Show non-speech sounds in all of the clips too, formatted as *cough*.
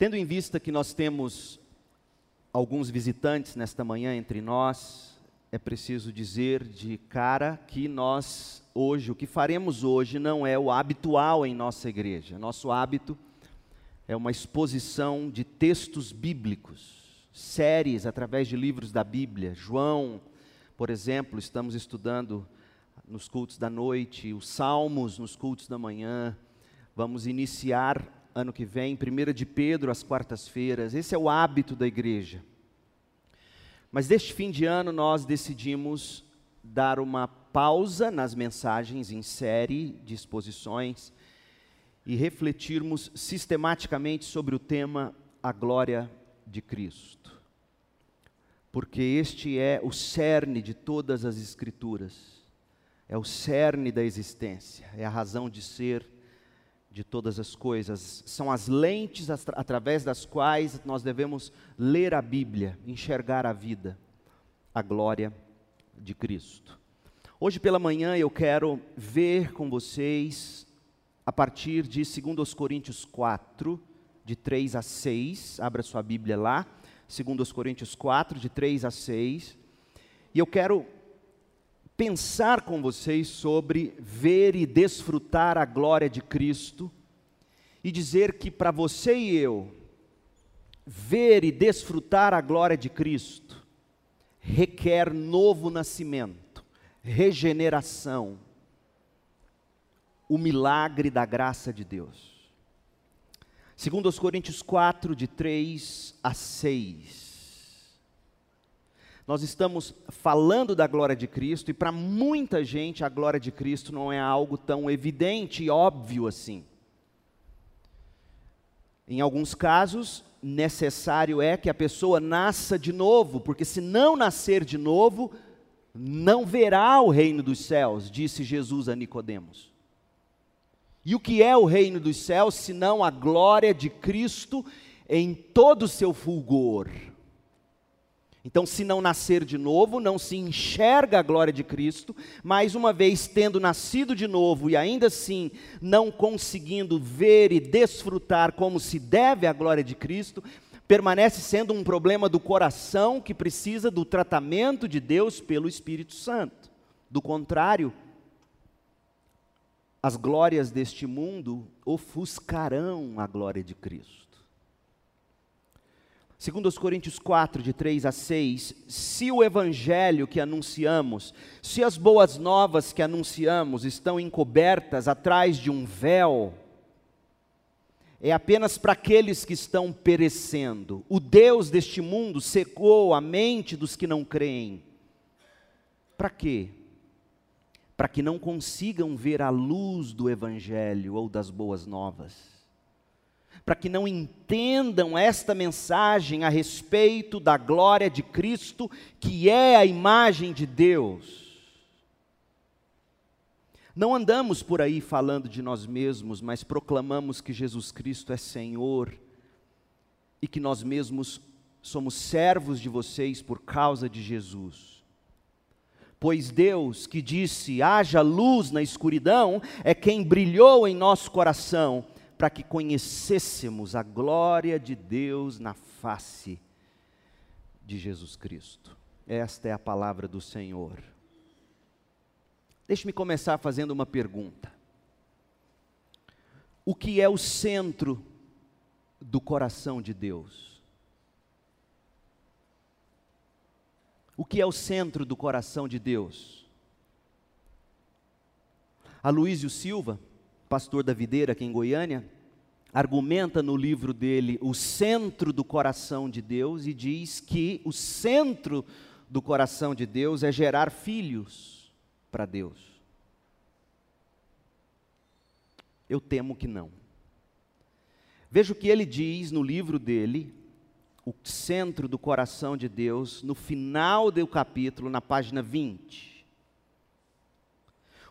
Tendo em vista que nós temos alguns visitantes nesta manhã entre nós, é preciso dizer de cara que nós hoje, o que faremos hoje não é o habitual em nossa igreja. Nosso hábito é uma exposição de textos bíblicos, séries através de livros da Bíblia. João, por exemplo, estamos estudando nos cultos da noite, os salmos nos cultos da manhã. Vamos iniciar ano que vem, 1 de Pedro, às quartas-feiras. Esse é o hábito da igreja. Mas deste fim de ano nós decidimos dar uma pausa nas mensagens em série de exposições e refletirmos sistematicamente sobre o tema a glória de Cristo. Porque este é o cerne de todas as escrituras. É o cerne da existência, é a razão de ser de todas as coisas, são as lentes através das quais nós devemos ler a Bíblia, enxergar a vida, a glória de Cristo. Hoje pela manhã eu quero ver com vocês, a partir de 2 Coríntios 4, de 3 a 6, abra sua Bíblia lá, 2 Coríntios 4, de 3 a 6, e eu quero pensar com vocês sobre ver e desfrutar a glória de Cristo e dizer que para você e eu ver e desfrutar a glória de Cristo requer novo nascimento, regeneração, o milagre da graça de Deus. Segundo os Coríntios 4 de 3 a 6 nós estamos falando da glória de Cristo e para muita gente a glória de Cristo não é algo tão evidente e óbvio assim. Em alguns casos, necessário é que a pessoa nasça de novo, porque se não nascer de novo, não verá o reino dos céus, disse Jesus a Nicodemos. E o que é o reino dos céus, senão a glória de Cristo em todo o seu fulgor? Então, se não nascer de novo, não se enxerga a glória de Cristo, mas uma vez tendo nascido de novo e ainda assim não conseguindo ver e desfrutar como se deve a glória de Cristo, permanece sendo um problema do coração que precisa do tratamento de Deus pelo Espírito Santo. Do contrário, as glórias deste mundo ofuscarão a glória de Cristo. Segundo os Coríntios 4, de 3 a 6, se o evangelho que anunciamos, se as boas novas que anunciamos estão encobertas atrás de um véu, é apenas para aqueles que estão perecendo. O Deus deste mundo secou a mente dos que não creem. Para quê? Para que não consigam ver a luz do evangelho ou das boas novas para que não entendam esta mensagem a respeito da glória de Cristo, que é a imagem de Deus. Não andamos por aí falando de nós mesmos, mas proclamamos que Jesus Cristo é Senhor e que nós mesmos somos servos de vocês por causa de Jesus. Pois Deus, que disse: haja luz na escuridão, é quem brilhou em nosso coração para que conhecêssemos a glória de Deus na face de Jesus Cristo. Esta é a palavra do Senhor. Deixe-me começar fazendo uma pergunta. O que é o centro do coração de Deus? O que é o centro do coração de Deus? Aloísio Silva, pastor da videira aqui em Goiânia, argumenta no livro dele o centro do coração de Deus e diz que o centro do coração de Deus é gerar filhos para Deus. Eu temo que não. Veja o que ele diz no livro dele, o centro do coração de Deus, no final do capítulo, na página 20.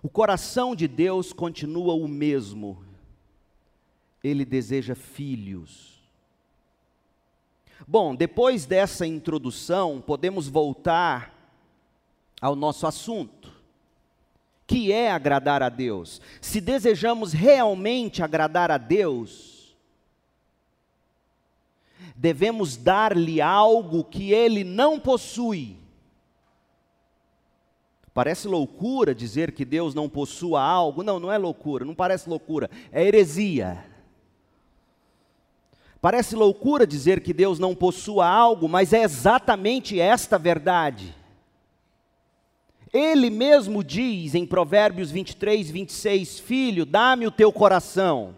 O coração de Deus continua o mesmo. Ele deseja filhos. Bom, depois dessa introdução, podemos voltar ao nosso assunto, que é agradar a Deus. Se desejamos realmente agradar a Deus, devemos dar-lhe algo que ele não possui. Parece loucura dizer que Deus não possua algo. Não, não é loucura, não parece loucura, é heresia. Parece loucura dizer que Deus não possua algo, mas é exatamente esta verdade. Ele mesmo diz em Provérbios 23, 26: Filho, dá-me o teu coração.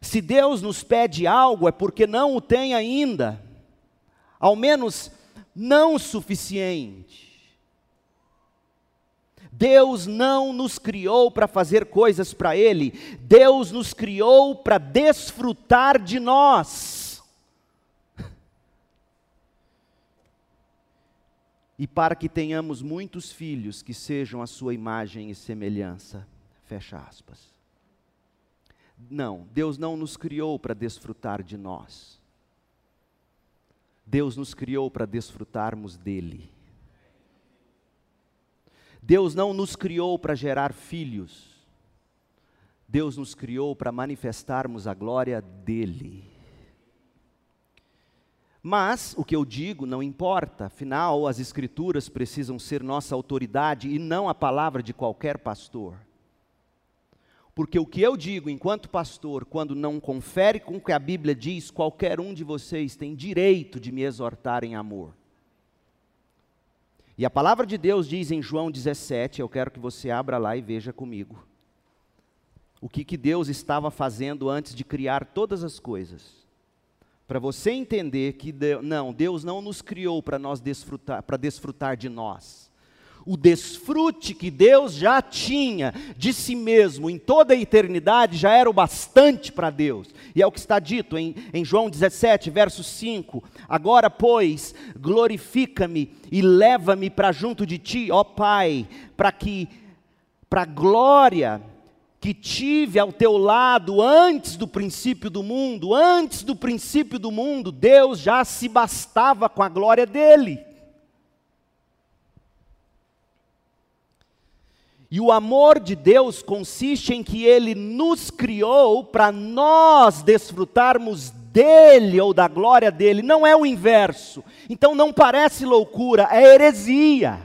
Se Deus nos pede algo, é porque não o tem ainda, ao menos não suficiente. Deus não nos criou para fazer coisas para Ele, Deus nos criou para desfrutar de nós. *laughs* E para que tenhamos muitos filhos que sejam a sua imagem e semelhança. Fecha aspas. Não, Deus não nos criou para desfrutar de nós. Deus nos criou para desfrutarmos dele. Deus não nos criou para gerar filhos. Deus nos criou para manifestarmos a glória dele. Mas o que eu digo não importa, afinal, as Escrituras precisam ser nossa autoridade e não a palavra de qualquer pastor. Porque o que eu digo enquanto pastor, quando não confere com o que a Bíblia diz, qualquer um de vocês tem direito de me exortar em amor. E a palavra de Deus diz em João 17, eu quero que você abra lá e veja comigo. O que, que Deus estava fazendo antes de criar todas as coisas. Para você entender que Deus, não, Deus não nos criou para nós desfrutar, para desfrutar de nós o desfrute que Deus já tinha de si mesmo em toda a eternidade já era o bastante para Deus. E é o que está dito em, em João 17, verso 5: Agora, pois, glorifica-me e leva-me para junto de ti, ó Pai, para que, para a glória que tive ao teu lado antes do princípio do mundo, antes do princípio do mundo, Deus já se bastava com a glória dele. E o amor de Deus consiste em que Ele nos criou para nós desfrutarmos dele ou da glória dele, não é o inverso. Então não parece loucura, é heresia.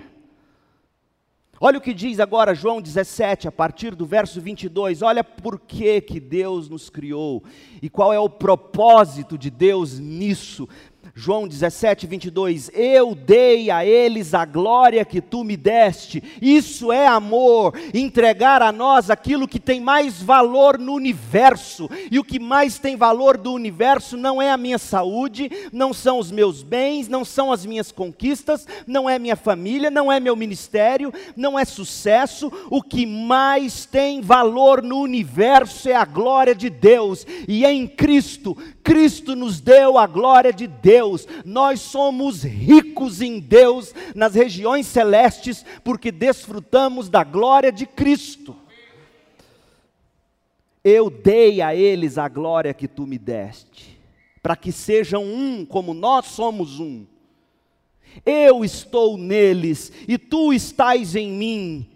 Olha o que diz agora João 17, a partir do verso 22. Olha por que, que Deus nos criou e qual é o propósito de Deus nisso. João 17, 22, eu dei a eles a glória que tu me deste, isso é amor, entregar a nós aquilo que tem mais valor no universo, e o que mais tem valor do universo não é a minha saúde, não são os meus bens, não são as minhas conquistas, não é minha família, não é meu ministério, não é sucesso, o que mais tem valor no universo é a glória de Deus, e é em Cristo, Cristo nos deu a glória de Deus nós somos ricos em Deus nas regiões celestes, porque desfrutamos da glória de Cristo. Eu dei a eles a glória que tu me deste, para que sejam um como nós somos um. Eu estou neles e tu estás em mim,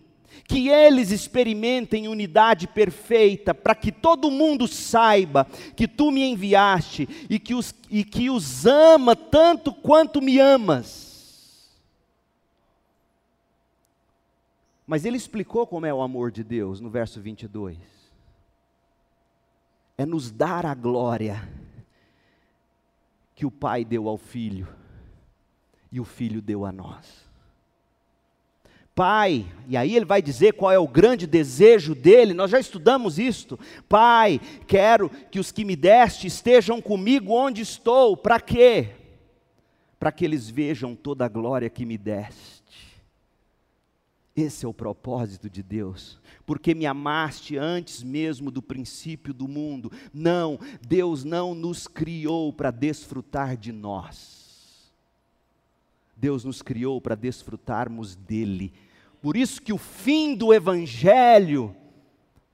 que eles experimentem unidade perfeita, para que todo mundo saiba que tu me enviaste e que, os, e que os ama tanto quanto me amas. Mas ele explicou como é o amor de Deus no verso 22. É nos dar a glória que o Pai deu ao Filho e o Filho deu a nós. Pai, e aí ele vai dizer qual é o grande desejo dele, nós já estudamos isto. Pai, quero que os que me deste estejam comigo onde estou, para quê? Para que eles vejam toda a glória que me deste. Esse é o propósito de Deus, porque me amaste antes mesmo do princípio do mundo. Não, Deus não nos criou para desfrutar de nós. Deus nos criou para desfrutarmos dele. Por isso que o fim do evangelho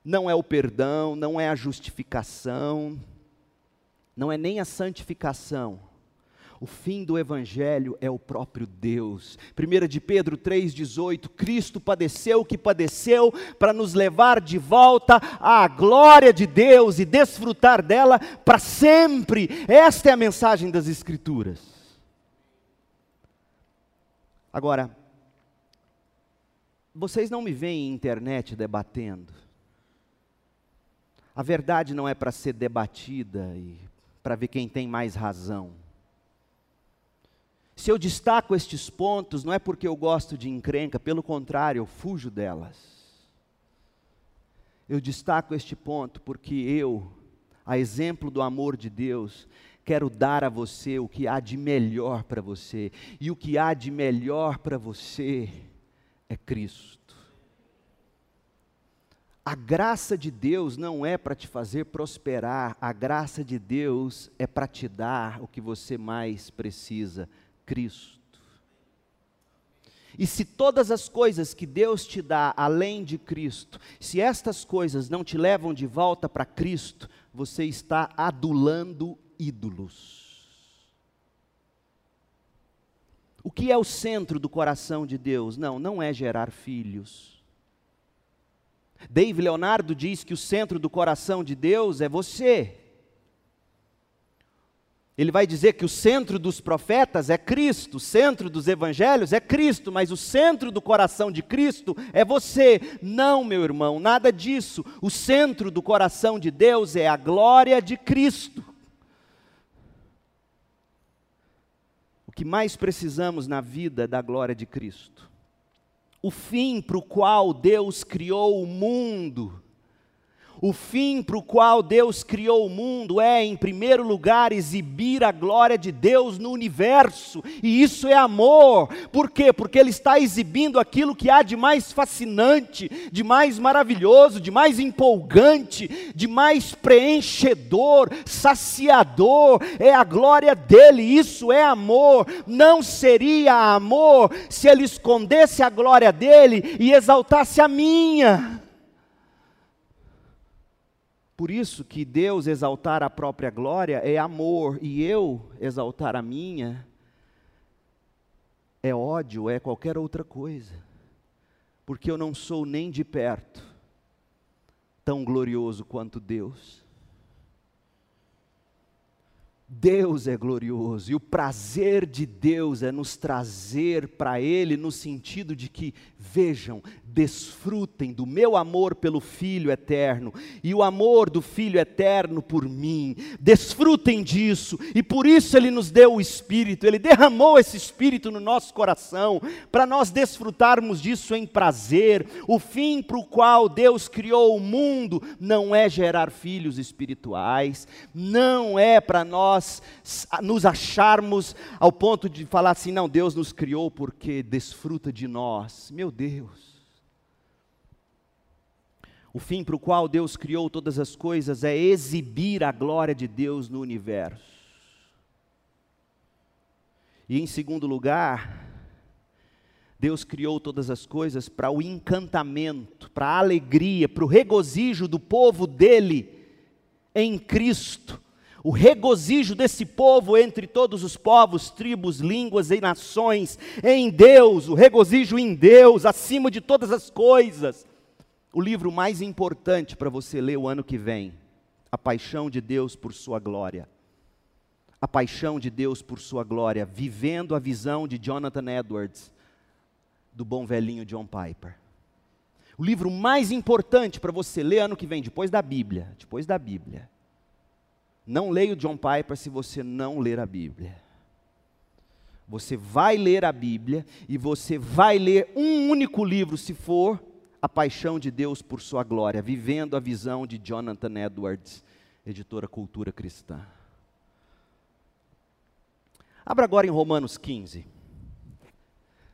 não é o perdão, não é a justificação, não é nem a santificação. O fim do evangelho é o próprio Deus. 1 de Pedro 3:18, Cristo padeceu o que padeceu para nos levar de volta à glória de Deus e desfrutar dela para sempre. Esta é a mensagem das escrituras. Agora, vocês não me veem em internet debatendo. A verdade não é para ser debatida e para ver quem tem mais razão. Se eu destaco estes pontos, não é porque eu gosto de encrenca, pelo contrário, eu fujo delas. Eu destaco este ponto porque eu, a exemplo do amor de Deus, quero dar a você o que há de melhor para você. E o que há de melhor para você é Cristo. A graça de Deus não é para te fazer prosperar, a graça de Deus é para te dar o que você mais precisa Cristo. E se todas as coisas que Deus te dá além de Cristo, se estas coisas não te levam de volta para Cristo, você está adulando ídolos. O que é o centro do coração de Deus? Não, não é gerar filhos. Dave Leonardo diz que o centro do coração de Deus é você ele vai dizer que o centro dos profetas é Cristo, o centro dos evangelhos é Cristo, mas o centro do coração de Cristo é você. Não, meu irmão, nada disso. O centro do coração de Deus é a glória de Cristo. Que mais precisamos na vida da glória de Cristo. O fim para o qual Deus criou o mundo o fim para o qual Deus criou o mundo é, em primeiro lugar, exibir a glória de Deus no universo, e isso é amor. Por quê? Porque Ele está exibindo aquilo que há de mais fascinante, de mais maravilhoso, de mais empolgante, de mais preenchedor, saciador, é a glória dele, isso é amor. Não seria amor se Ele escondesse a glória dele e exaltasse a minha. Por isso que Deus exaltar a própria glória é amor e eu exaltar a minha é ódio, é qualquer outra coisa. Porque eu não sou nem de perto tão glorioso quanto Deus. Deus é glorioso e o prazer de Deus é nos trazer para Ele no sentido de que, vejam, desfrutem do meu amor pelo Filho eterno e o amor do Filho eterno por mim. Desfrutem disso e por isso Ele nos deu o Espírito, Ele derramou esse Espírito no nosso coração para nós desfrutarmos disso em prazer. O fim para o qual Deus criou o mundo não é gerar filhos espirituais, não é para nós nos acharmos ao ponto de falar assim: não, Deus nos criou porque desfruta de nós. Meu Deus. O fim para o qual Deus criou todas as coisas é exibir a glória de Deus no universo. E em segundo lugar, Deus criou todas as coisas para o encantamento, para a alegria, para o regozijo do povo dele em Cristo o regozijo desse povo entre todos os povos, tribos, línguas e nações, em Deus, o regozijo em Deus, acima de todas as coisas. O livro mais importante para você ler o ano que vem, A Paixão de Deus por Sua Glória. A Paixão de Deus por Sua Glória, vivendo a visão de Jonathan Edwards, do bom velhinho John Piper. O livro mais importante para você ler ano que vem, depois da Bíblia, depois da Bíblia não leia o John Piper se você não ler a Bíblia. Você vai ler a Bíblia e você vai ler um único livro, se for A Paixão de Deus por Sua Glória, Vivendo a Visão de Jonathan Edwards, editora Cultura Cristã. Abra agora em Romanos 15.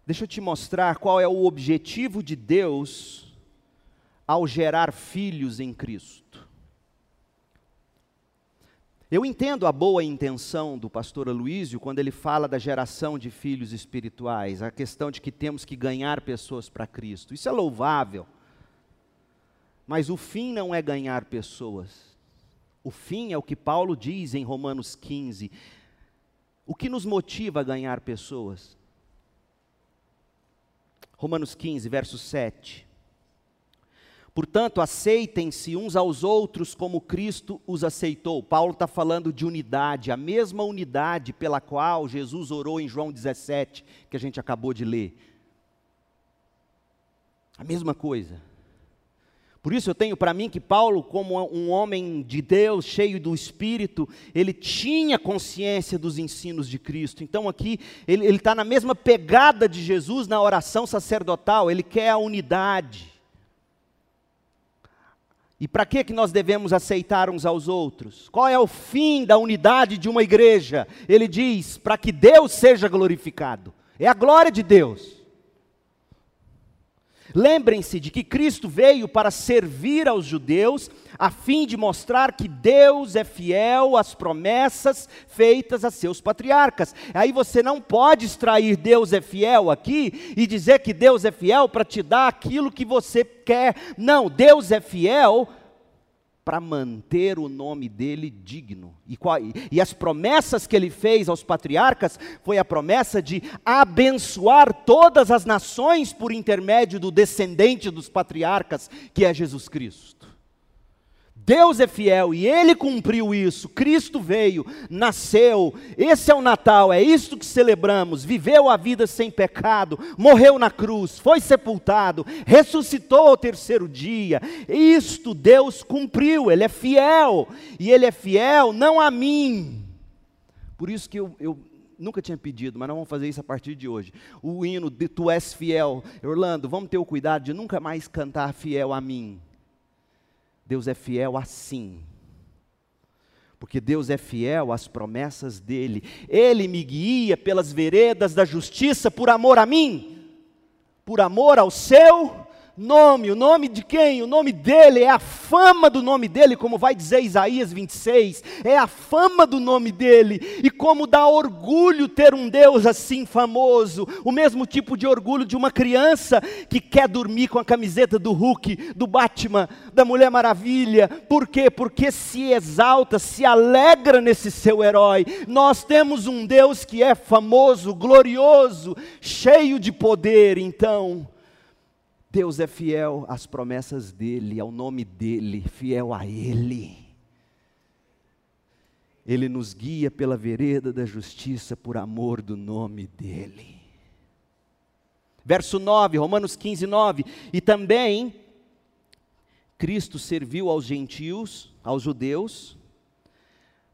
Deixa eu te mostrar qual é o objetivo de Deus ao gerar filhos em Cristo. Eu entendo a boa intenção do pastor Aloísio quando ele fala da geração de filhos espirituais, a questão de que temos que ganhar pessoas para Cristo. Isso é louvável. Mas o fim não é ganhar pessoas. O fim é o que Paulo diz em Romanos 15: O que nos motiva a ganhar pessoas? Romanos 15, verso 7. Portanto, aceitem-se uns aos outros como Cristo os aceitou. Paulo está falando de unidade, a mesma unidade pela qual Jesus orou em João 17, que a gente acabou de ler. A mesma coisa. Por isso eu tenho para mim que Paulo, como um homem de Deus, cheio do Espírito, ele tinha consciência dos ensinos de Cristo. Então aqui ele está na mesma pegada de Jesus na oração sacerdotal, ele quer a unidade. E para que, que nós devemos aceitar uns aos outros? Qual é o fim da unidade de uma igreja? Ele diz: para que Deus seja glorificado. É a glória de Deus. Lembrem-se de que Cristo veio para servir aos judeus, a fim de mostrar que Deus é fiel às promessas feitas a seus patriarcas. Aí você não pode extrair Deus é fiel aqui e dizer que Deus é fiel para te dar aquilo que você quer. Não, Deus é fiel para manter o nome dele digno. E, qual, e, as promessas que ele fez aos patriarcas foi a promessa de abençoar todas as nações por intermédio do descendente dos patriarcas, que é Jesus Cristo. Deus é fiel e Ele cumpriu isso. Cristo veio, nasceu. Esse é o Natal, é isto que celebramos. Viveu a vida sem pecado, morreu na cruz, foi sepultado, ressuscitou ao terceiro dia. Isto Deus cumpriu, Ele é fiel. E Ele é fiel não a mim. Por isso que eu, eu nunca tinha pedido, mas nós vamos fazer isso a partir de hoje. O hino de Tu és fiel. Orlando, vamos ter o cuidado de nunca mais cantar fiel a mim Deus é fiel assim. Porque Deus é fiel às promessas dele. Ele me guia pelas veredas da justiça por amor a mim, por amor ao seu nome. O nome de quem? O nome dele, é a fama do nome dele, como vai dizer Isaías 26. É a fama do nome dele. E como dá orgulho ter um Deus assim famoso. O mesmo tipo de orgulho de uma criança que quer dormir com a camiseta do Hulk, do Batman, da Mulher Maravilha. Por quê? Porque se exalta, se alegra nesse seu herói. Nós temos um Deus que é famoso, glorioso, cheio de poder. Então, Deus é fiel às promessas dEle, ao nome dEle, fiel a Ele. Ele nos guia pela vereda da justiça por amor do nome dEle. Verso 9, Romanos 15, 9. E também Cristo serviu aos gentios, aos judeus,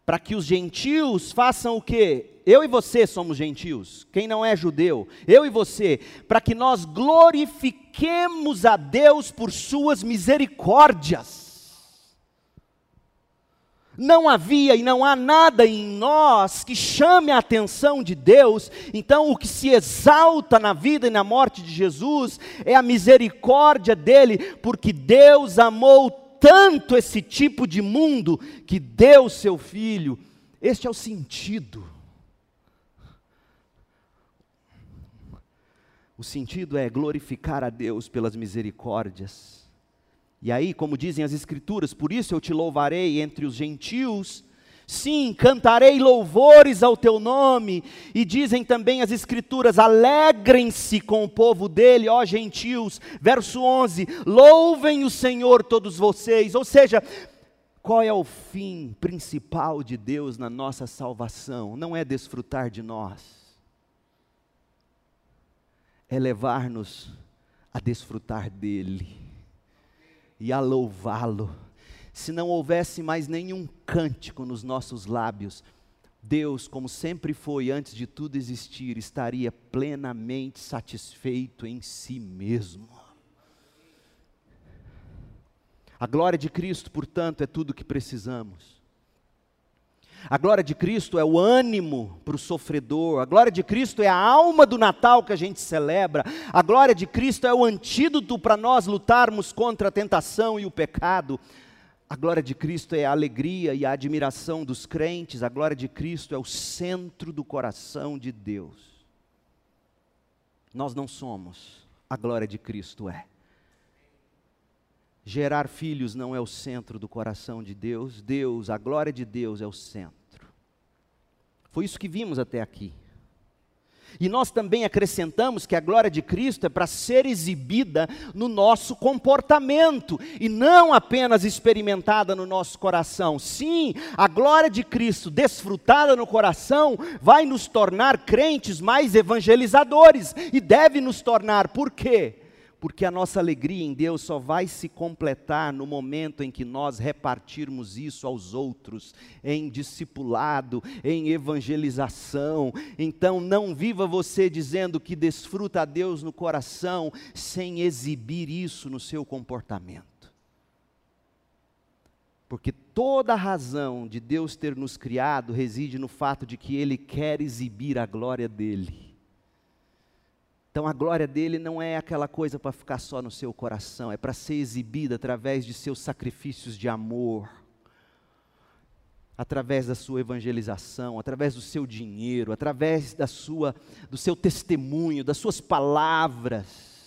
para que os gentios façam o quê? Eu e você somos gentios, quem não é judeu, eu e você, para que nós glorifiquemos a Deus por suas misericórdias. Não havia e não há nada em nós que chame a atenção de Deus, então o que se exalta na vida e na morte de Jesus é a misericórdia dele, porque Deus amou tanto esse tipo de mundo que deu seu filho. Este é o sentido. O sentido é glorificar a Deus pelas misericórdias. E aí, como dizem as Escrituras, por isso eu te louvarei entre os gentios Sim, cantarei louvores ao teu nome. E dizem também as Escrituras: alegrem-se com o povo dele, ó gentios. Verso 11: louvem o Senhor todos vocês. Ou seja, qual é o fim principal de Deus na nossa salvação? Não é desfrutar de nós, é levar-nos a desfrutar dele e a louvá-lo se não houvesse mais nenhum cântico nos nossos lábios, Deus, como sempre foi antes de tudo existir, estaria plenamente satisfeito em si mesmo. A glória de Cristo, portanto, é tudo o que precisamos. A glória de Cristo é o ânimo para o sofredor, a glória de Cristo é a alma do Natal que a gente celebra, a glória de Cristo é o antídoto para nós lutarmos contra a tentação e o pecado, a glória de Cristo é a alegria e a admiração dos crentes, a glória de Cristo é o centro do coração de Deus. Nós não somos, a glória de Cristo é. Gerar filhos não é o centro do coração de Deus, Deus, a glória de Deus é o centro. Foi isso que vimos até aqui. E nós também acrescentamos que a glória de Cristo é para ser exibida no nosso comportamento e não apenas experimentada no nosso coração. Sim, a glória de Cristo desfrutada no coração vai nos tornar crentes mais evangelizadores e deve nos tornar, por quê? Porque a nossa alegria em Deus só vai se completar no momento em que nós repartirmos isso aos outros, em discipulado, em evangelização. Então, não viva você dizendo que desfruta a Deus no coração, sem exibir isso no seu comportamento. Porque toda a razão de Deus ter nos criado reside no fato de que Ele quer exibir a glória dEle. Então a glória dele não é aquela coisa para ficar só no seu coração, é para ser exibida através de seus sacrifícios de amor, através da sua evangelização, através do seu dinheiro, através da sua do seu testemunho, das suas palavras.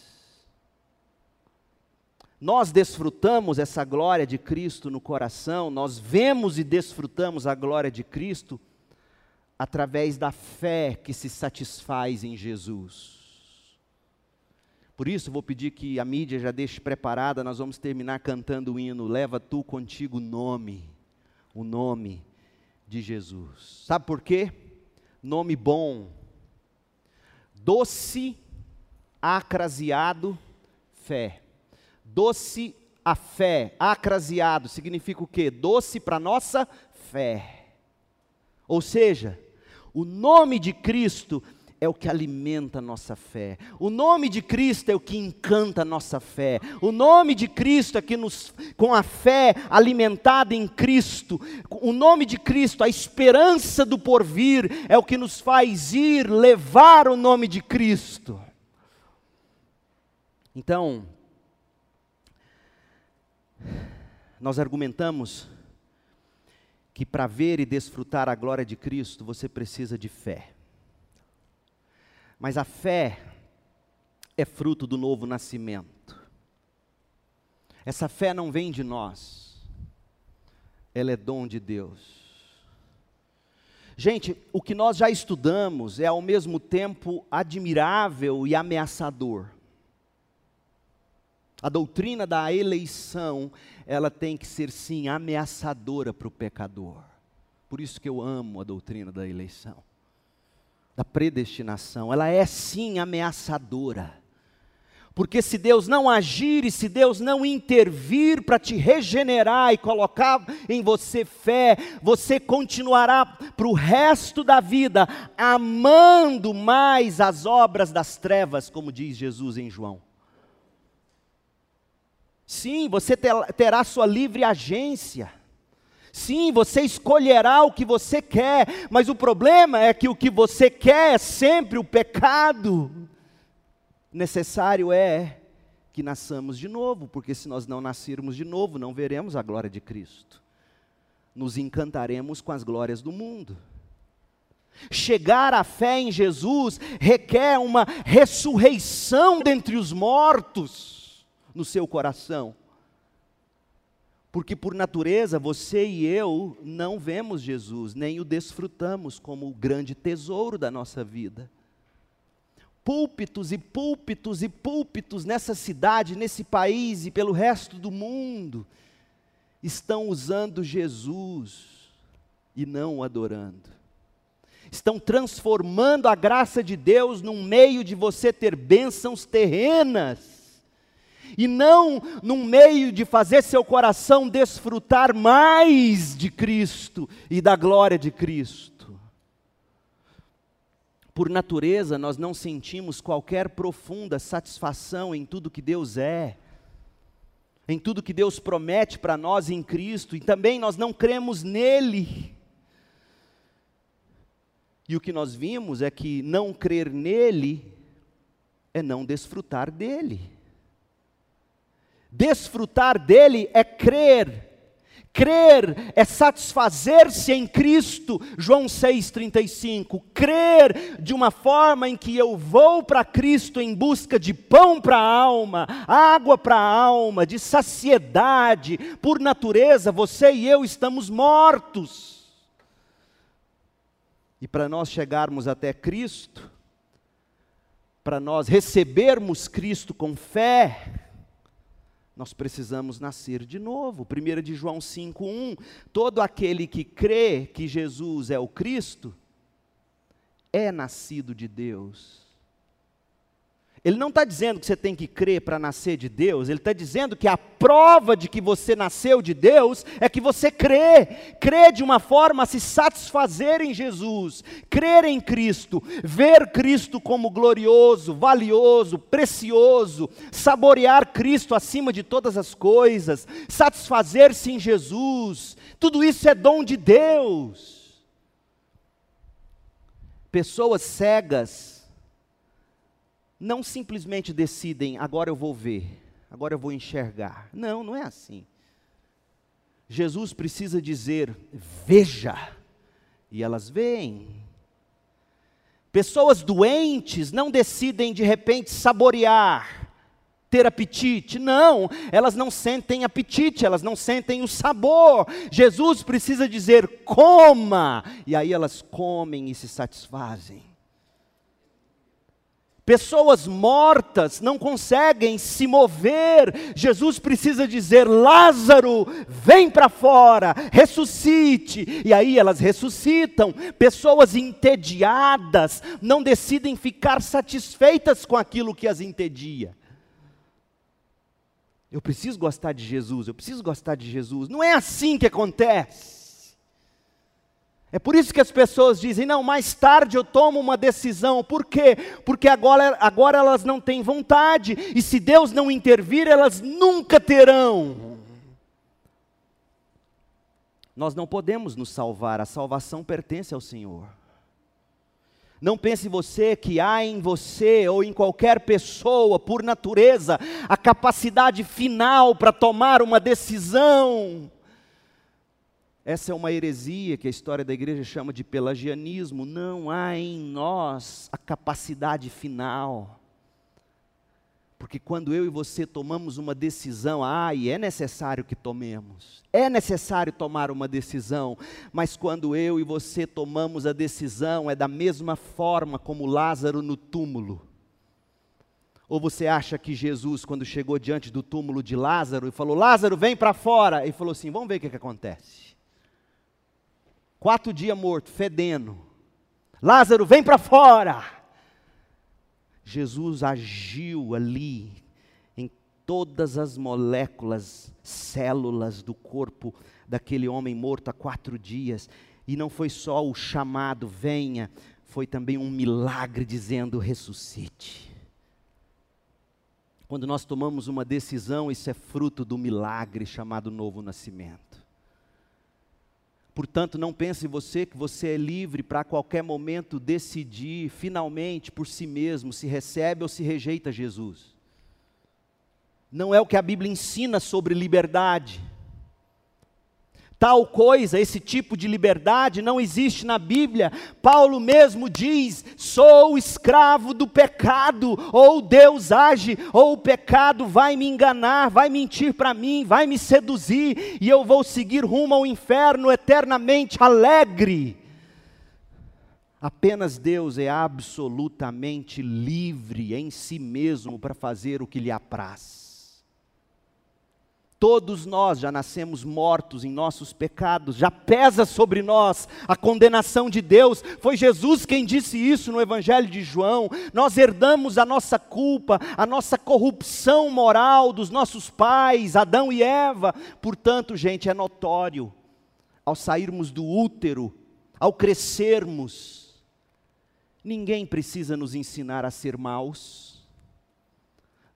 Nós desfrutamos essa glória de Cristo no coração, nós vemos e desfrutamos a glória de Cristo através da fé que se satisfaz em Jesus. Por isso, vou pedir que a mídia já deixe preparada, nós vamos terminar cantando o hino Leva tu contigo o nome, o nome de Jesus. Sabe por quê? Nome bom, doce, acraseado, fé. Doce a fé, acraseado, significa o quê? Doce para nossa fé. Ou seja, o nome de Cristo é o que alimenta a nossa fé. O nome de Cristo é o que encanta a nossa fé. O nome de Cristo é que nos, com a fé alimentada em Cristo, o nome de Cristo, a esperança do porvir, é o que nos faz ir levar o nome de Cristo. Então, nós argumentamos que para ver e desfrutar a glória de Cristo, você precisa de fé. Mas a fé é fruto do novo nascimento. Essa fé não vem de nós, ela é dom de Deus. Gente, o que nós já estudamos é ao mesmo tempo admirável e ameaçador. A doutrina da eleição, ela tem que ser sim ameaçadora para o pecador. Por isso que eu amo a doutrina da eleição da predestinação, ela é sim ameaçadora. Porque se Deus não agir e se Deus não intervir para te regenerar e colocar em você fé, você continuará para o resto da vida amando mais as obras das trevas, como diz Jesus em João. Sim, você terá sua livre agência. Sim, você escolherá o que você quer, mas o problema é que o que você quer é sempre o pecado. Necessário é que nasçamos de novo, porque se nós não nascermos de novo, não veremos a glória de Cristo. Nos encantaremos com as glórias do mundo. Chegar à fé em Jesus requer uma ressurreição dentre os mortos no seu coração. Porque por natureza você e eu não vemos Jesus, nem o desfrutamos como o grande tesouro da nossa vida. Púlpitos e púlpitos e púlpitos nessa cidade, nesse país e pelo resto do mundo estão usando Jesus e não o adorando. Estão transformando a graça de Deus num meio de você ter bênçãos terrenas e não num meio de fazer seu coração desfrutar mais de Cristo e da glória de Cristo. Por natureza, nós não sentimos qualquer profunda satisfação em tudo que Deus é, em tudo que Deus promete para nós em Cristo, e também nós não cremos nele. E o que nós vimos é que não crer nele é não desfrutar dele. Desfrutar dele é crer. Crer é satisfazer-se em Cristo, João 6,35. Crer de uma forma em que eu vou para Cristo em busca de pão para a alma, água para a alma, de saciedade. Por natureza, você e eu estamos mortos. E para nós chegarmos até Cristo, para nós recebermos Cristo com fé, nós precisamos nascer de novo. 1 de João 5,1: Todo aquele que crê que Jesus é o Cristo, é nascido de Deus. Ele não está dizendo que você tem que crer para nascer de Deus, ele está dizendo que a prova de que você nasceu de Deus é que você crê, crê de uma forma a se satisfazer em Jesus, crer em Cristo, ver Cristo como glorioso, valioso, precioso, saborear Cristo acima de todas as coisas, satisfazer-se em Jesus, tudo isso é dom de Deus. Pessoas cegas, não simplesmente decidem, agora eu vou ver, agora eu vou enxergar. Não, não é assim. Jesus precisa dizer, veja, e elas veem. Pessoas doentes não decidem de repente saborear, ter apetite. Não, elas não sentem apetite, elas não sentem o sabor. Jesus precisa dizer, coma, e aí elas comem e se satisfazem. Pessoas mortas não conseguem se mover. Jesus precisa dizer: Lázaro, vem para fora, ressuscite. E aí elas ressuscitam. Pessoas entediadas não decidem ficar satisfeitas com aquilo que as entedia. Eu preciso gostar de Jesus, eu preciso gostar de Jesus. Não é assim que acontece. É por isso que as pessoas dizem: não, mais tarde eu tomo uma decisão. Por quê? Porque agora, agora elas não têm vontade, e se Deus não intervir, elas nunca terão. Nós não podemos nos salvar, a salvação pertence ao Senhor. Não pense você que há em você ou em qualquer pessoa, por natureza, a capacidade final para tomar uma decisão. Essa é uma heresia que a história da igreja chama de pelagianismo. Não há em nós a capacidade final. Porque quando eu e você tomamos uma decisão, ah, e é necessário que tomemos, é necessário tomar uma decisão, mas quando eu e você tomamos a decisão, é da mesma forma como Lázaro no túmulo. Ou você acha que Jesus, quando chegou diante do túmulo de Lázaro e falou: Lázaro, vem para fora, e falou assim: vamos ver o que, que acontece. Quatro dias morto, fedendo. Lázaro, vem para fora. Jesus agiu ali em todas as moléculas, células do corpo daquele homem morto há quatro dias. E não foi só o chamado, venha, foi também um milagre dizendo, ressuscite. Quando nós tomamos uma decisão, isso é fruto do milagre chamado novo nascimento. Portanto, não pense você que você é livre para a qualquer momento decidir finalmente por si mesmo se recebe ou se rejeita Jesus. Não é o que a Bíblia ensina sobre liberdade. Tal coisa, esse tipo de liberdade não existe na Bíblia. Paulo mesmo diz: sou escravo do pecado, ou Deus age, ou o pecado vai me enganar, vai mentir para mim, vai me seduzir, e eu vou seguir rumo ao inferno eternamente alegre. Apenas Deus é absolutamente livre em si mesmo para fazer o que lhe apraz. Todos nós já nascemos mortos em nossos pecados, já pesa sobre nós a condenação de Deus. Foi Jesus quem disse isso no Evangelho de João. Nós herdamos a nossa culpa, a nossa corrupção moral dos nossos pais, Adão e Eva. Portanto, gente, é notório, ao sairmos do útero, ao crescermos, ninguém precisa nos ensinar a ser maus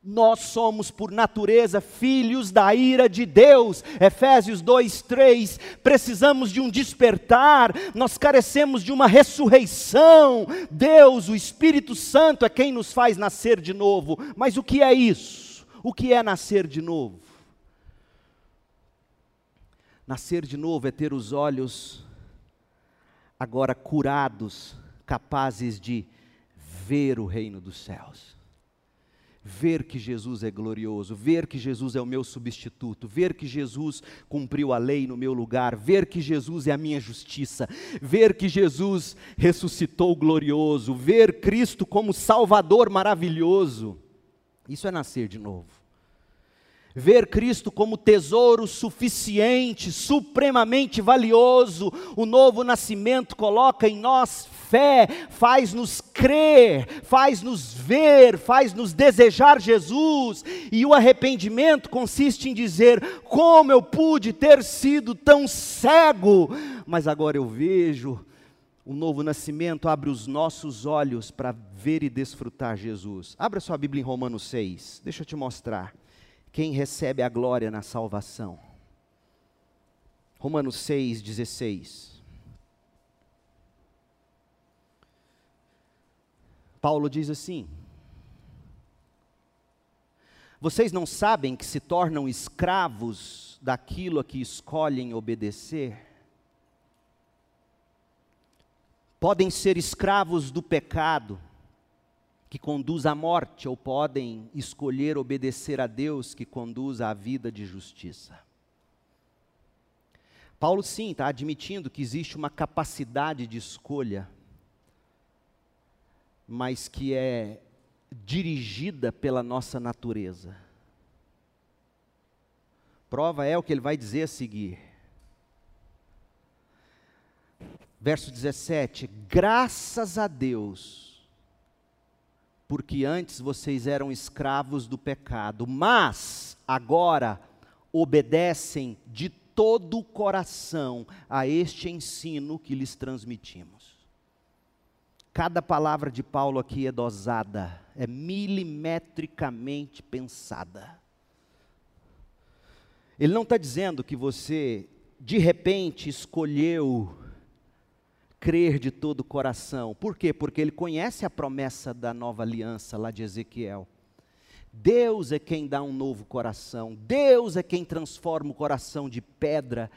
nós somos, por natureza, filhos da ira de Deus. Efésios 2, 3. Precisamos de um despertar, nós carecemos de uma ressurreição. Deus, o Espírito Santo, é quem nos faz nascer de novo. Mas o que é isso? O que é nascer de novo? Nascer de novo é ter os olhos agora curados, capazes de ver o reino dos céus ver que Jesus é glorioso, ver que Jesus é o meu substituto, ver que Jesus cumpriu a lei no meu lugar, ver que Jesus é a minha justiça, ver que Jesus ressuscitou glorioso, ver Cristo como Salvador maravilhoso. Isso é nascer de novo. Ver Cristo como tesouro suficiente, supremamente valioso, o novo nascimento coloca em nós fé, faz-nos crer, faz-nos ver, faz-nos desejar Jesus, e o arrependimento consiste em dizer: como eu pude ter sido tão cego, mas agora eu vejo. O novo nascimento abre os nossos olhos para ver e desfrutar Jesus. Abra sua Bíblia em Romanos 6, deixa eu te mostrar. Quem recebe a glória na salvação. Romanos 6, 16. Paulo diz assim: Vocês não sabem que se tornam escravos daquilo a que escolhem obedecer? Podem ser escravos do pecado, que conduz à morte, ou podem escolher obedecer a Deus, que conduz à vida de justiça. Paulo, sim, está admitindo que existe uma capacidade de escolha mas que é dirigida pela nossa natureza. Prova é o que ele vai dizer a seguir. Verso 17: Graças a Deus, porque antes vocês eram escravos do pecado, mas agora obedecem de todo o coração a este ensino que lhes transmitimos. Cada palavra de Paulo aqui é dosada, é milimetricamente pensada. Ele não está dizendo que você, de repente, escolheu crer de todo o coração. Por quê? Porque ele conhece a promessa da nova aliança lá de Ezequiel. Deus é quem dá um novo coração, Deus é quem transforma o coração de pedra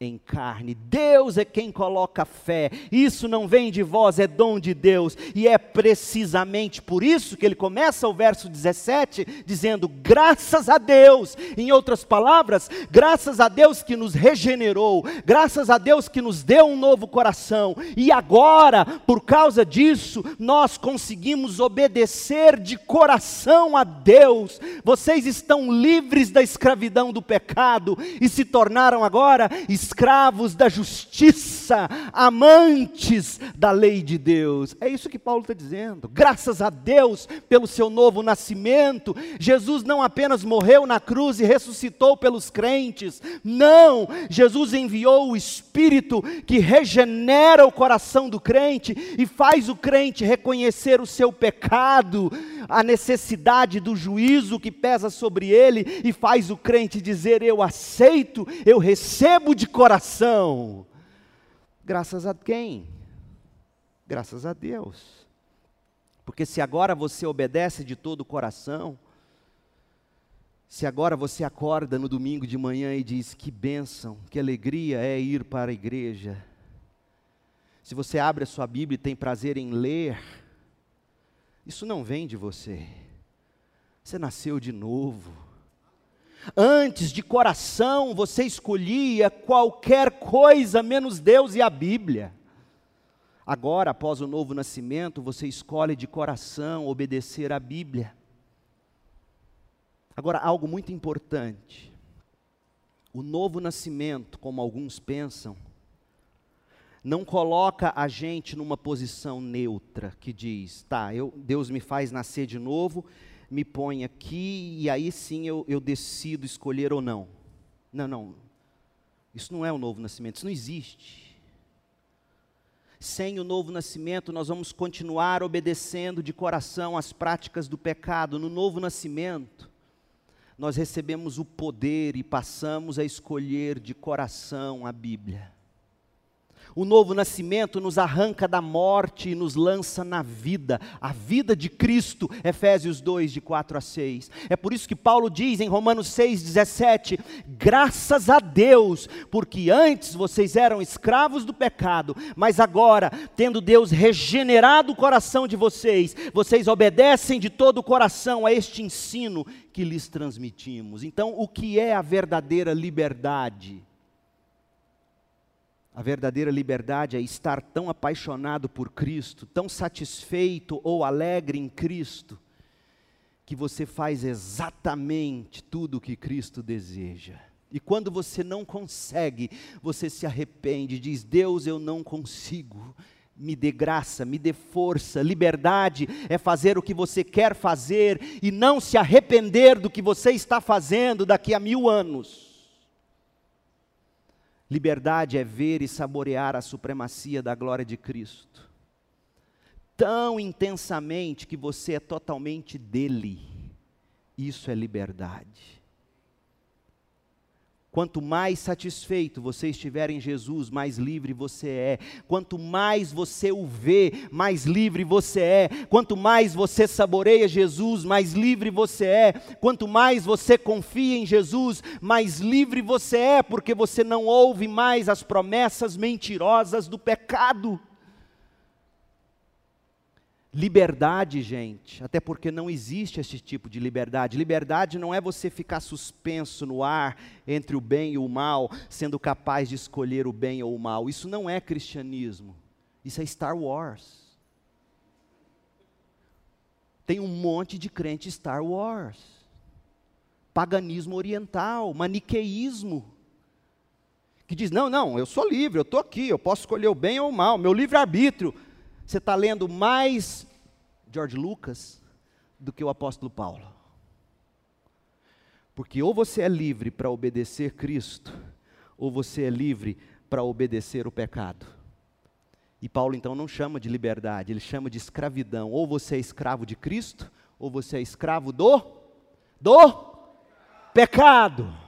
em carne. Deus é quem coloca fé. Isso não vem de vós, é dom de Deus. E é precisamente por isso que ele começa o verso 17 dizendo: graças a Deus. Em outras palavras, graças a Deus que nos regenerou, graças a Deus que nos deu um novo coração. E agora, por causa disso, nós conseguimos obedecer de coração a Deus. Vocês estão livres da escravidão do pecado e se tornaram agora escravos da justiça, amantes da lei de Deus. É isso que Paulo está dizendo. Graças a Deus pelo seu novo nascimento, Jesus não apenas morreu na cruz e ressuscitou pelos crentes, não, Jesus enviou o Espírito que regenera o coração do crente e faz o crente reconhecer o seu pecado, a necessidade do juízo que pesa sobre ele e faz o crente dizer: Eu aceito, eu recebo de coração. Graças a quem? Graças a Deus. Porque se agora você obedece de todo o coração, se agora você acorda no domingo de manhã e diz: Que bênção, que alegria é ir para a igreja. Se você abre a sua Bíblia e tem prazer em ler, isso não vem de você. Você nasceu de novo. Antes de coração você escolhia qualquer coisa menos Deus e a Bíblia. Agora, após o novo nascimento, você escolhe de coração obedecer à Bíblia. Agora, algo muito importante. O novo nascimento, como alguns pensam, não coloca a gente numa posição neutra que diz, tá, eu, Deus me faz nascer de novo me põe aqui e aí sim eu, eu decido escolher ou não. Não, não. Isso não é o novo nascimento, isso não existe. Sem o novo nascimento, nós vamos continuar obedecendo de coração às práticas do pecado. No novo nascimento, nós recebemos o poder e passamos a escolher de coração a Bíblia. O novo nascimento nos arranca da morte e nos lança na vida, a vida de Cristo, Efésios 2, de 4 a 6. É por isso que Paulo diz em Romanos 6, 17: graças a Deus, porque antes vocês eram escravos do pecado, mas agora, tendo Deus regenerado o coração de vocês, vocês obedecem de todo o coração a este ensino que lhes transmitimos. Então, o que é a verdadeira liberdade? A verdadeira liberdade é estar tão apaixonado por Cristo, tão satisfeito ou alegre em Cristo, que você faz exatamente tudo o que Cristo deseja. E quando você não consegue, você se arrepende, diz: Deus, eu não consigo. Me dê graça, me dê força. Liberdade é fazer o que você quer fazer e não se arrepender do que você está fazendo daqui a mil anos. Liberdade é ver e saborear a supremacia da glória de Cristo, tão intensamente que você é totalmente dele. Isso é liberdade. Quanto mais satisfeito você estiver em Jesus, mais livre você é. Quanto mais você o vê, mais livre você é. Quanto mais você saboreia Jesus, mais livre você é. Quanto mais você confia em Jesus, mais livre você é, porque você não ouve mais as promessas mentirosas do pecado. Liberdade, gente, até porque não existe esse tipo de liberdade. Liberdade não é você ficar suspenso no ar entre o bem e o mal, sendo capaz de escolher o bem ou o mal. Isso não é cristianismo. Isso é Star Wars. Tem um monte de crente Star Wars. Paganismo oriental, maniqueísmo. Que diz: não, não, eu sou livre, eu estou aqui, eu posso escolher o bem ou o mal, meu livre-arbítrio. Você está lendo mais George Lucas do que o apóstolo Paulo. Porque ou você é livre para obedecer Cristo, ou você é livre para obedecer o pecado. E Paulo então não chama de liberdade, ele chama de escravidão. Ou você é escravo de Cristo, ou você é escravo do do pecado.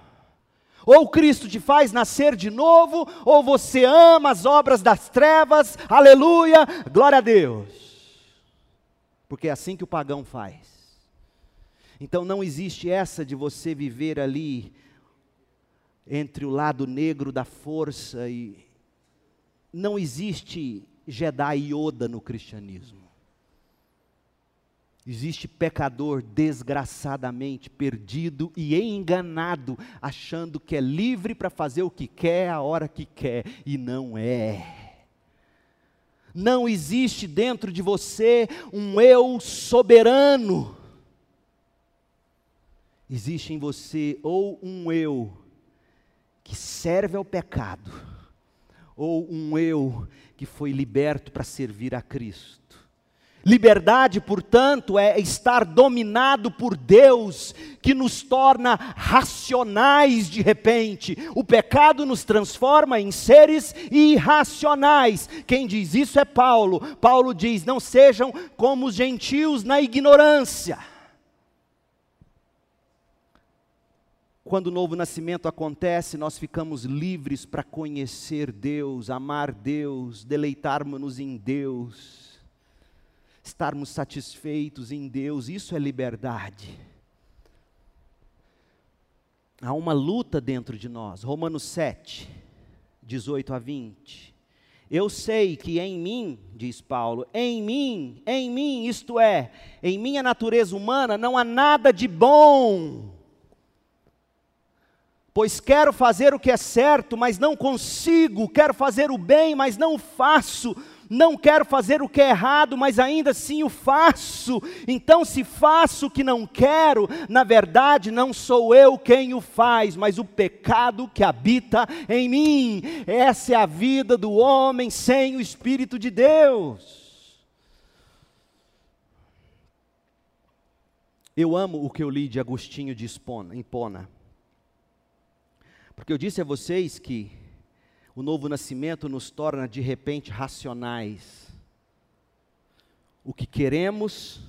Ou Cristo te faz nascer de novo, ou você ama as obras das trevas, aleluia, glória a Deus. Porque é assim que o pagão faz. Então não existe essa de você viver ali entre o lado negro da força e não existe Jedi Yoda no cristianismo. Existe pecador desgraçadamente perdido e enganado, achando que é livre para fazer o que quer, a hora que quer, e não é. Não existe dentro de você um eu soberano. Existe em você ou um eu que serve ao pecado, ou um eu que foi liberto para servir a Cristo. Liberdade, portanto, é estar dominado por Deus, que nos torna racionais de repente. O pecado nos transforma em seres irracionais. Quem diz isso é Paulo. Paulo diz: não sejam como os gentios na ignorância. Quando o novo nascimento acontece, nós ficamos livres para conhecer Deus, amar Deus, deleitarmos-nos em Deus estarmos satisfeitos em Deus, isso é liberdade. Há uma luta dentro de nós. Romanos 7, 18 a 20. Eu sei que em mim, diz Paulo, em mim, em mim, isto é, em minha natureza humana, não há nada de bom. Pois quero fazer o que é certo, mas não consigo, quero fazer o bem, mas não faço não quero fazer o que é errado, mas ainda assim o faço. Então, se faço o que não quero, na verdade não sou eu quem o faz, mas o pecado que habita em mim. Essa é a vida do homem sem o Espírito de Deus. Eu amo o que eu li de Agostinho de Hipona, porque eu disse a vocês que o novo nascimento nos torna de repente racionais. O que queremos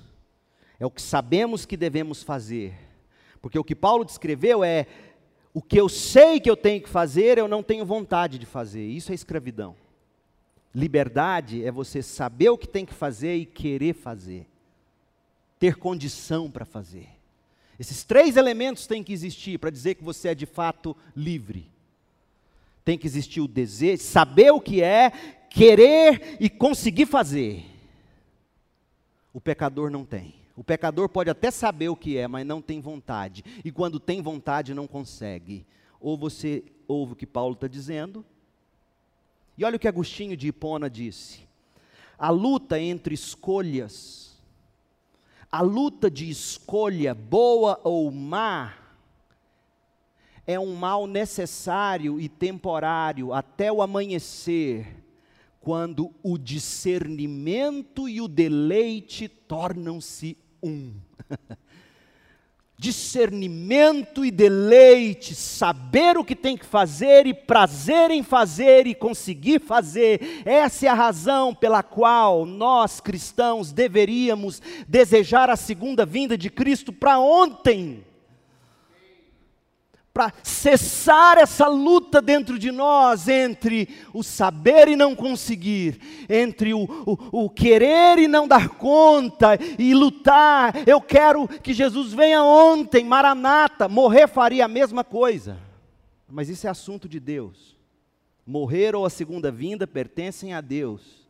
é o que sabemos que devemos fazer. Porque o que Paulo descreveu é o que eu sei que eu tenho que fazer, eu não tenho vontade de fazer. Isso é escravidão. Liberdade é você saber o que tem que fazer e querer fazer, ter condição para fazer. Esses três elementos têm que existir para dizer que você é de fato livre. Tem que existir o desejo, saber o que é, querer e conseguir fazer. O pecador não tem. O pecador pode até saber o que é, mas não tem vontade. E quando tem vontade, não consegue. Ou você ouve o que Paulo está dizendo. E olha o que Agostinho de Hipona disse. A luta entre escolhas, a luta de escolha boa ou má, é um mal necessário e temporário até o amanhecer quando o discernimento e o deleite tornam-se um. *laughs* discernimento e deleite, saber o que tem que fazer e prazer em fazer e conseguir fazer. Essa é a razão pela qual nós cristãos deveríamos desejar a segunda vinda de Cristo para ontem para cessar essa luta dentro de nós entre o saber e não conseguir, entre o, o, o, querer e não dar conta, e lutar. Eu quero que Jesus venha ontem, Maranata, morrer faria a mesma coisa, mas isso é assunto de Deus. Morrer ou a segunda vinda pertencem a Deus.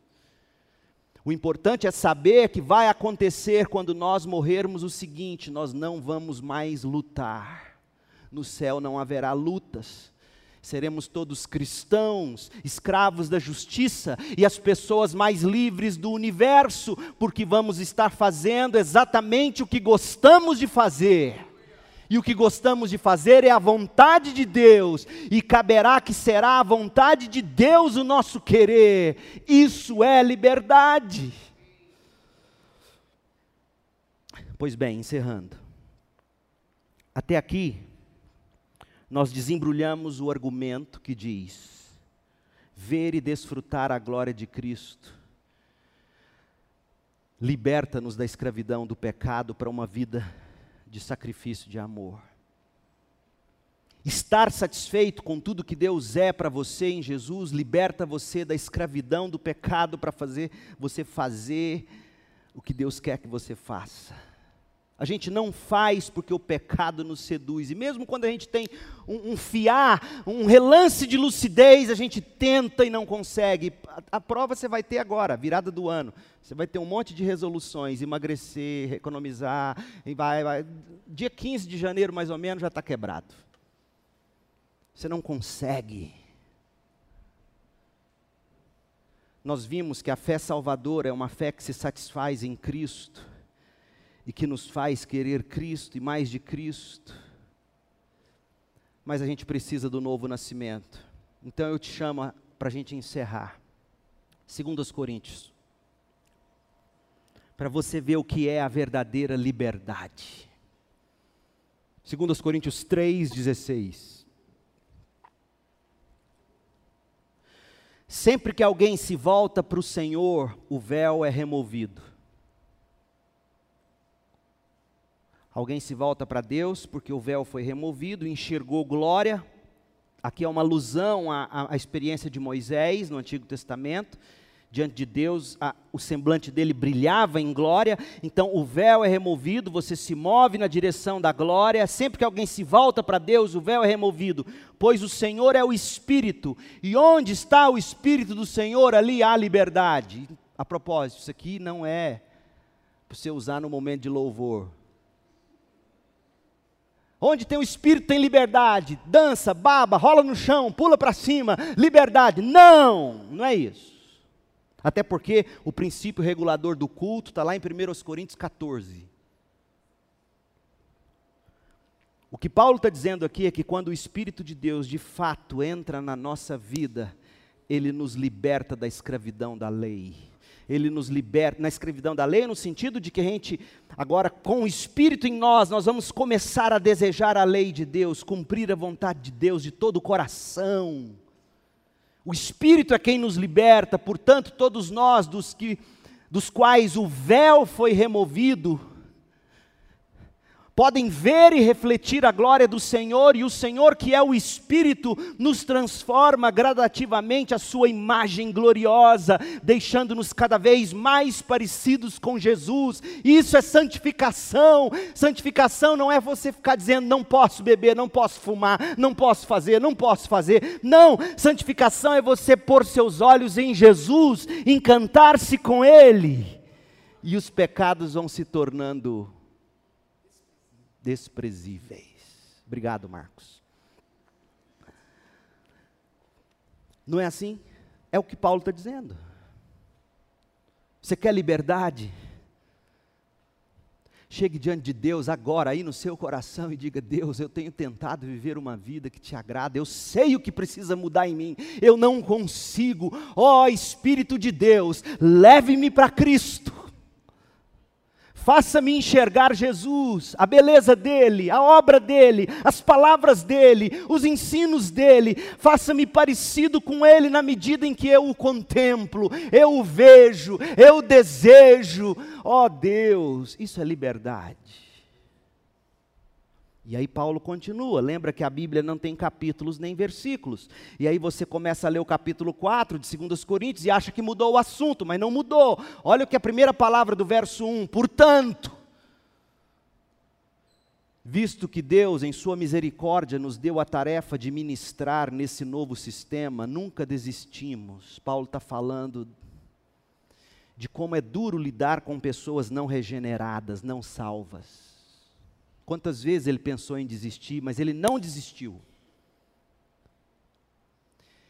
O importante é saber que vai acontecer quando nós morrermos o seguinte: nós não vamos mais lutar no céu não haverá lutas. Seremos todos cristãos, escravos da justiça e as pessoas mais livres do universo, porque vamos estar fazendo exatamente o que gostamos de fazer. E o que gostamos de fazer é a vontade de Deus, e caberá que será a vontade de Deus o nosso querer. Isso é liberdade. Pois bem, encerrando. Até aqui, nós desembrulhamos o argumento que diz: ver e desfrutar a glória de Cristo liberta-nos da escravidão do pecado para uma vida de sacrifício de amor. Estar satisfeito com tudo que Deus é para você em Jesus liberta você da escravidão do pecado para fazer você fazer o que Deus quer que você faça. A gente não faz porque o pecado nos seduz. E mesmo quando a gente tem um, um fiar, um relance de lucidez, a gente tenta e não consegue. A, a, prova você vai ter agora, virada do ano. Você vai ter um monte de resoluções, emagrecer, economizar. Vai, vai. Dia 15 de janeiro, mais ou menos, já está quebrado. Você não consegue. Nós vimos que a fé salvadora é uma fé que se satisfaz em Cristo e que nos faz querer Cristo e mais de Cristo. Mas a gente precisa do novo nascimento. Então eu te chamo para a gente encerrar. Segundo os Coríntios. Para você ver o que é a verdadeira liberdade. Segundo os Coríntios 3:16. Sempre que alguém se volta para o Senhor, o véu é removido. Alguém se volta para Deus porque o véu foi removido, enxergou glória. Aqui é uma alusão à, à experiência de Moisés no Antigo Testamento. Diante de Deus, a, o semblante dele brilhava em glória. Então o véu é removido, você se move na direção da glória. Sempre que alguém se volta para Deus, o véu é removido, pois o Senhor é o Espírito. E onde está o Espírito do Senhor, ali há liberdade. A propósito, isso aqui não é para você usar no momento de louvor. Onde tem o espírito tem liberdade. Dança, baba, rola no chão, pula para cima, liberdade. Não, não é isso. Até porque o princípio regulador do culto está lá em 1 Coríntios 14. O que Paulo está dizendo aqui é que quando o Espírito de Deus de fato entra na nossa vida, ele nos liberta da escravidão da lei ele nos liberta na escravidão da lei, no sentido de que a gente, agora com o Espírito em nós, nós vamos começar a desejar a lei de Deus, cumprir a vontade de Deus de todo o coração. O Espírito é quem nos liberta, portanto, todos nós, dos, que, dos quais o véu foi removido, podem ver e refletir a glória do Senhor, e o Senhor, que é o Espírito, nos transforma gradativamente a sua imagem gloriosa, deixando-nos cada vez mais parecidos com Jesus. Isso é santificação. Santificação não é você ficar dizendo não posso beber, não posso fumar, não posso fazer, não posso fazer. Não, santificação é você pôr seus olhos em Jesus, encantar-se com Ele, e os pecados vão se tornando desprezíveis. Obrigado, Marcos. Não é assim? É o que Paulo está dizendo. Você quer liberdade? Chegue diante de Deus agora, aí no seu coração, e diga: Deus, eu tenho tentado viver uma vida que te agrada, eu sei o que precisa mudar em mim, eu não consigo. Ó oh, Espírito de Deus, leve-me para Cristo. Faça-me enxergar Jesus, a beleza dele, a obra dele, as palavras dele, os ensinos dele. Faça-me parecido com ele na medida em que eu o contemplo, eu o vejo, eu o desejo. Ó oh Deus, isso é liberdade. E aí Paulo continua, lembra que a Bíblia não tem capítulos nem versículos. E aí você começa a ler o capítulo 4 de 2 Coríntios e acha que mudou o assunto, mas não mudou. Olha o que a primeira palavra do verso 1, portanto, visto que Deus, em sua misericórdia, nos deu a tarefa de ministrar nesse novo sistema, nunca desistimos. Paulo está falando de como é duro lidar com pessoas não regeneradas, não salvas. Quantas vezes ele pensou em desistir, mas ele não desistiu.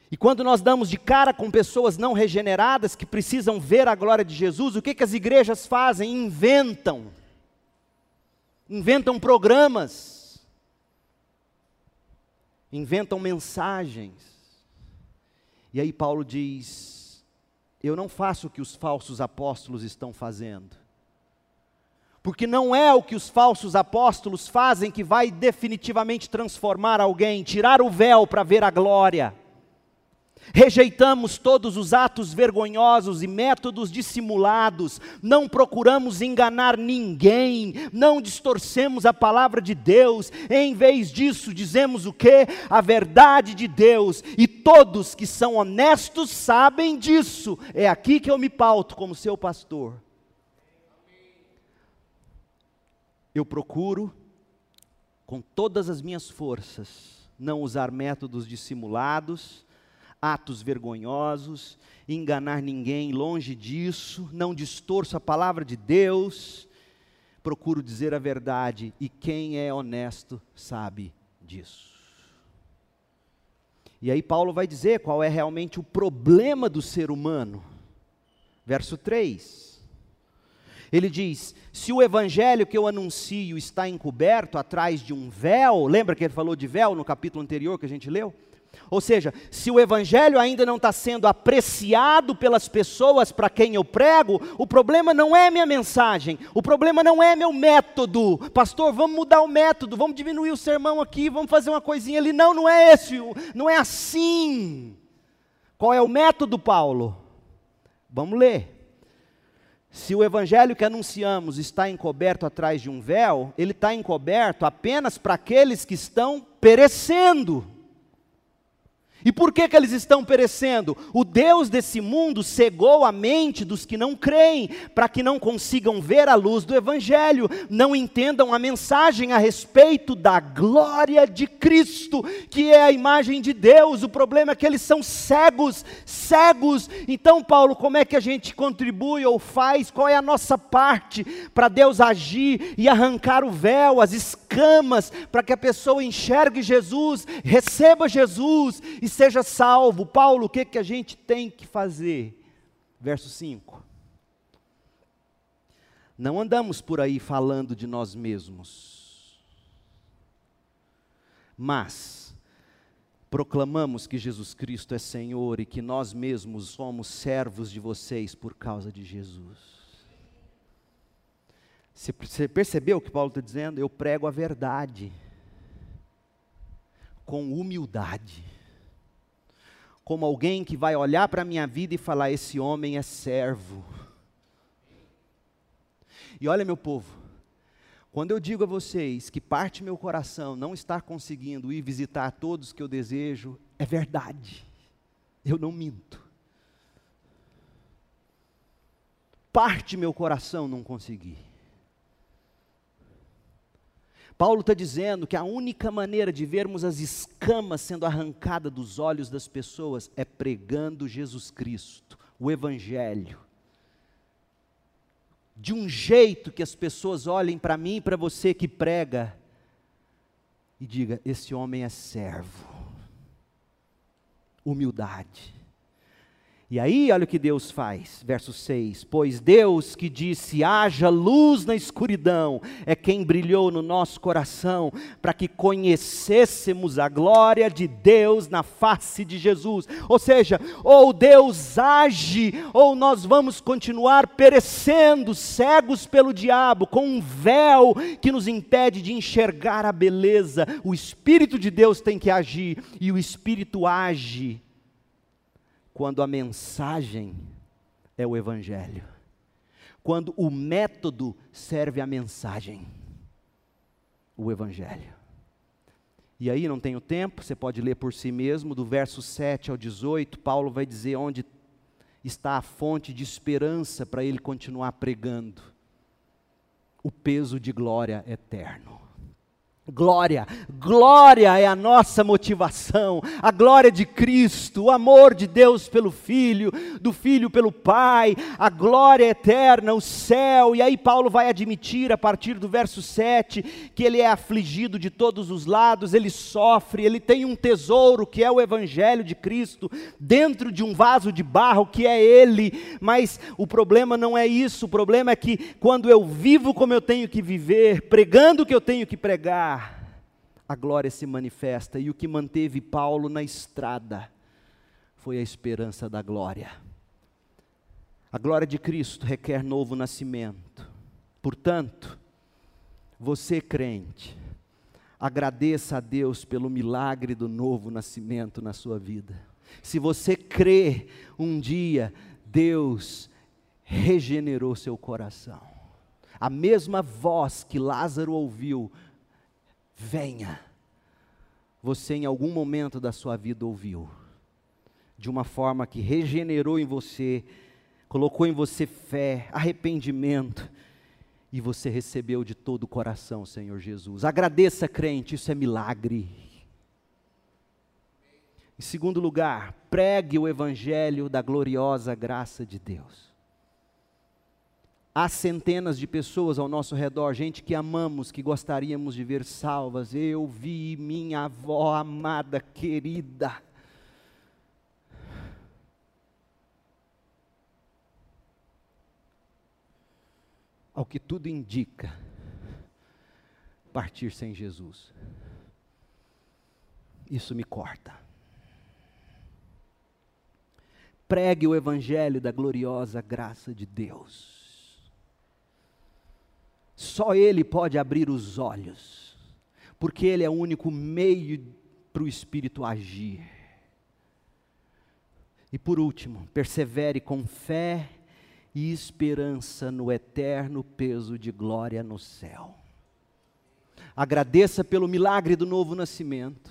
E quando nós damos de cara com pessoas não regeneradas que precisam ver a glória de Jesus, o que, que as igrejas fazem? Inventam. Inventam programas. Inventam mensagens. E aí Paulo diz: Eu não faço o que os falsos apóstolos estão fazendo porque não é o que os falsos apóstolos fazem que vai definitivamente transformar alguém, tirar o véu para ver a glória. Rejeitamos todos os atos vergonhosos e métodos dissimulados, não procuramos enganar ninguém, não distorcemos a palavra de Deus, em vez disso dizemos o que? A verdade de Deus, e todos que são honestos sabem disso. É aqui que eu me pauto como seu pastor. Eu procuro, com todas as minhas forças, não usar métodos dissimulados, atos vergonhosos, enganar ninguém, longe disso, não distorço a palavra de Deus, procuro dizer a verdade, e quem é honesto sabe disso. E aí Paulo vai dizer qual é realmente o problema do ser humano. Verso 3. Ele diz: se o evangelho que eu anuncio está encoberto atrás de um véu, lembra que ele falou de véu no capítulo anterior que a gente leu? Ou seja, se o evangelho ainda não está sendo apreciado pelas pessoas para quem eu prego, o problema não é minha mensagem, o problema não é meu método. Pastor, vamos mudar o método, vamos diminuir o sermão aqui, vamos fazer uma coisinha ali. Não, não é esse, não é assim. Qual é o método, Paulo? Vamos ler. Se o evangelho que anunciamos está encoberto atrás de um véu, ele está encoberto apenas para aqueles que estão perecendo. E por que, que eles estão perecendo? O Deus desse mundo cegou a mente dos que não creem, para que não consigam ver a luz do Evangelho, não entendam a mensagem a respeito da glória de Cristo, que é a imagem de Deus. O problema é que eles são cegos, cegos. Então, Paulo, como é que a gente contribui ou faz? Qual é a nossa parte para Deus agir e arrancar o véu, as escamas, para que a pessoa enxergue Jesus, receba Jesus e seja salvo. Paulo, o que, que a gente tem que fazer? Verso 5. Não andamos por aí falando de nós mesmos, mas proclamamos que Jesus Cristo é Senhor e que nós mesmos somos servos de vocês por causa de Jesus. Você percebeu o que Paulo está dizendo? Eu prego a verdade com humildade como alguém que vai olhar para a minha vida e falar: esse homem é servo. E olha, meu povo, Quando eu digo a vocês que parte meu coração não estar conseguindo ir visitar todos que eu desejo, é verdade. Eu não minto. Parte meu coração não conseguir. Paulo está dizendo que a única maneira de vermos as escamas sendo arrancadas dos olhos das pessoas é pregando Jesus Cristo, o Evangelho de um jeito que as pessoas olhem para mim e para você que prega e diga: esse homem é servo. Humildade. E aí, olha o que Deus faz, verso 6: Pois Deus que disse: haja luz na escuridão, é quem brilhou no nosso coração, para que conhecêssemos a glória de Deus na face de Jesus. Ou seja, ou Deus age, ou nós vamos continuar perecendo, cegos pelo diabo, com um véu que nos impede de enxergar a beleza. O Espírito de Deus tem que agir, e o Espírito age quando a mensagem é o Evangelho, quando o método serve a mensagem, o Evangelho. E aí não tenho tempo, você pode ler por si mesmo, do verso 7 ao 18, Paulo vai dizer onde está a fonte de esperança para ele continuar pregando. O peso de glória eterno. Glória, glória é a nossa motivação, a glória de Cristo, o amor de Deus pelo Filho, do Filho pelo Pai, a glória eterna, o céu. E aí Paulo vai admitir a partir do verso 7 que ele é afligido de todos os lados, ele sofre, ele tem um tesouro que é o Evangelho de Cristo, dentro de um vaso de barro que é ele. Mas o problema não é isso, o problema é que quando eu vivo como eu tenho que viver, pregando o que eu tenho que pregar, a glória se manifesta, e o que manteve Paulo na estrada foi a esperança da glória. A glória de Cristo requer novo nascimento. Portanto, você crente, agradeça a Deus pelo milagre do novo nascimento na sua vida. Se você crê um dia, Deus regenerou seu coração. A mesma voz que Lázaro ouviu venha. Você em algum momento da sua vida ouviu, de uma forma que regenerou em você, colocou em você fé, arrependimento, e você recebeu de todo o coração, Senhor Jesus. Agradeça, crente, isso é milagre. Em segundo lugar, pregue o evangelho da gloriosa graça de Deus. Há centenas de pessoas ao nosso redor, gente que amamos, que gostaríamos de ver salvas. Eu vi minha avó amada, querida. Ao que tudo indica, partir sem Jesus. Isso me corta. Pregue o evangelho da gloriosa graça de Deus. Só Ele pode abrir os olhos, porque Ele é o único meio para o Espírito agir. E por último, persevere com fé e esperança no eterno peso de glória no céu. Agradeça pelo milagre do novo nascimento.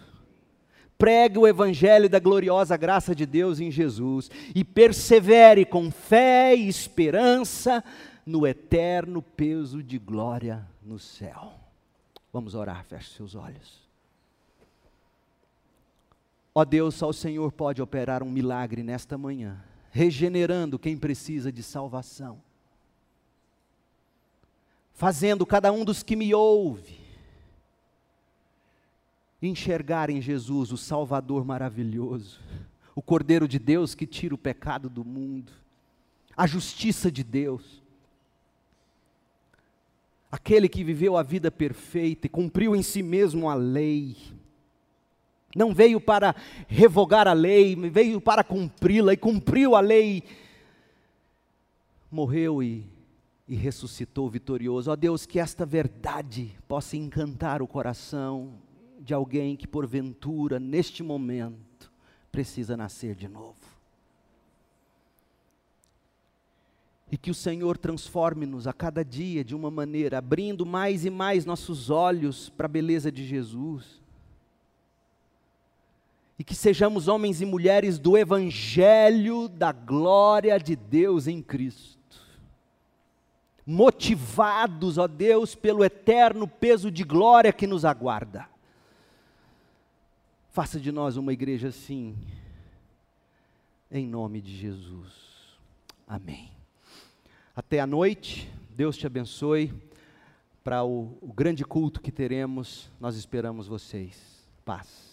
Pregue o evangelho da gloriosa graça de Deus em Jesus e persevere com fé e esperança no eterno peso de glória no céu. Vamos orar, feche seus olhos. Ó Deus, só o Senhor pode operar um milagre nesta manhã, regenerando quem precisa de salvação, fazendo cada um dos que me ouve enxergar em Jesus o Salvador maravilhoso, o Cordeiro de Deus que tira o pecado do mundo, a justiça de Deus aquele que viveu a vida perfeita e cumpriu em si mesmo a lei. Não veio para revogar a lei, veio para cumpri-la e cumpriu a lei. Morreu e, e ressuscitou vitorioso. Ó Deus, que esta verdade possa encantar o coração de alguém que, porventura, neste momento, precisa nascer de novo. E que o Senhor transforme-nos a cada dia de uma maneira, abrindo mais e mais nossos olhos para a beleza de Jesus. E que sejamos homens e mulheres do Evangelho da glória de Deus em Cristo. Motivados, ó Deus, pelo eterno peso de glória que nos aguarda. Faça de nós uma igreja assim, em nome de Jesus. Amém. Até a noite, Deus te abençoe. Para o, o grande culto que teremos, nós esperamos vocês. Paz.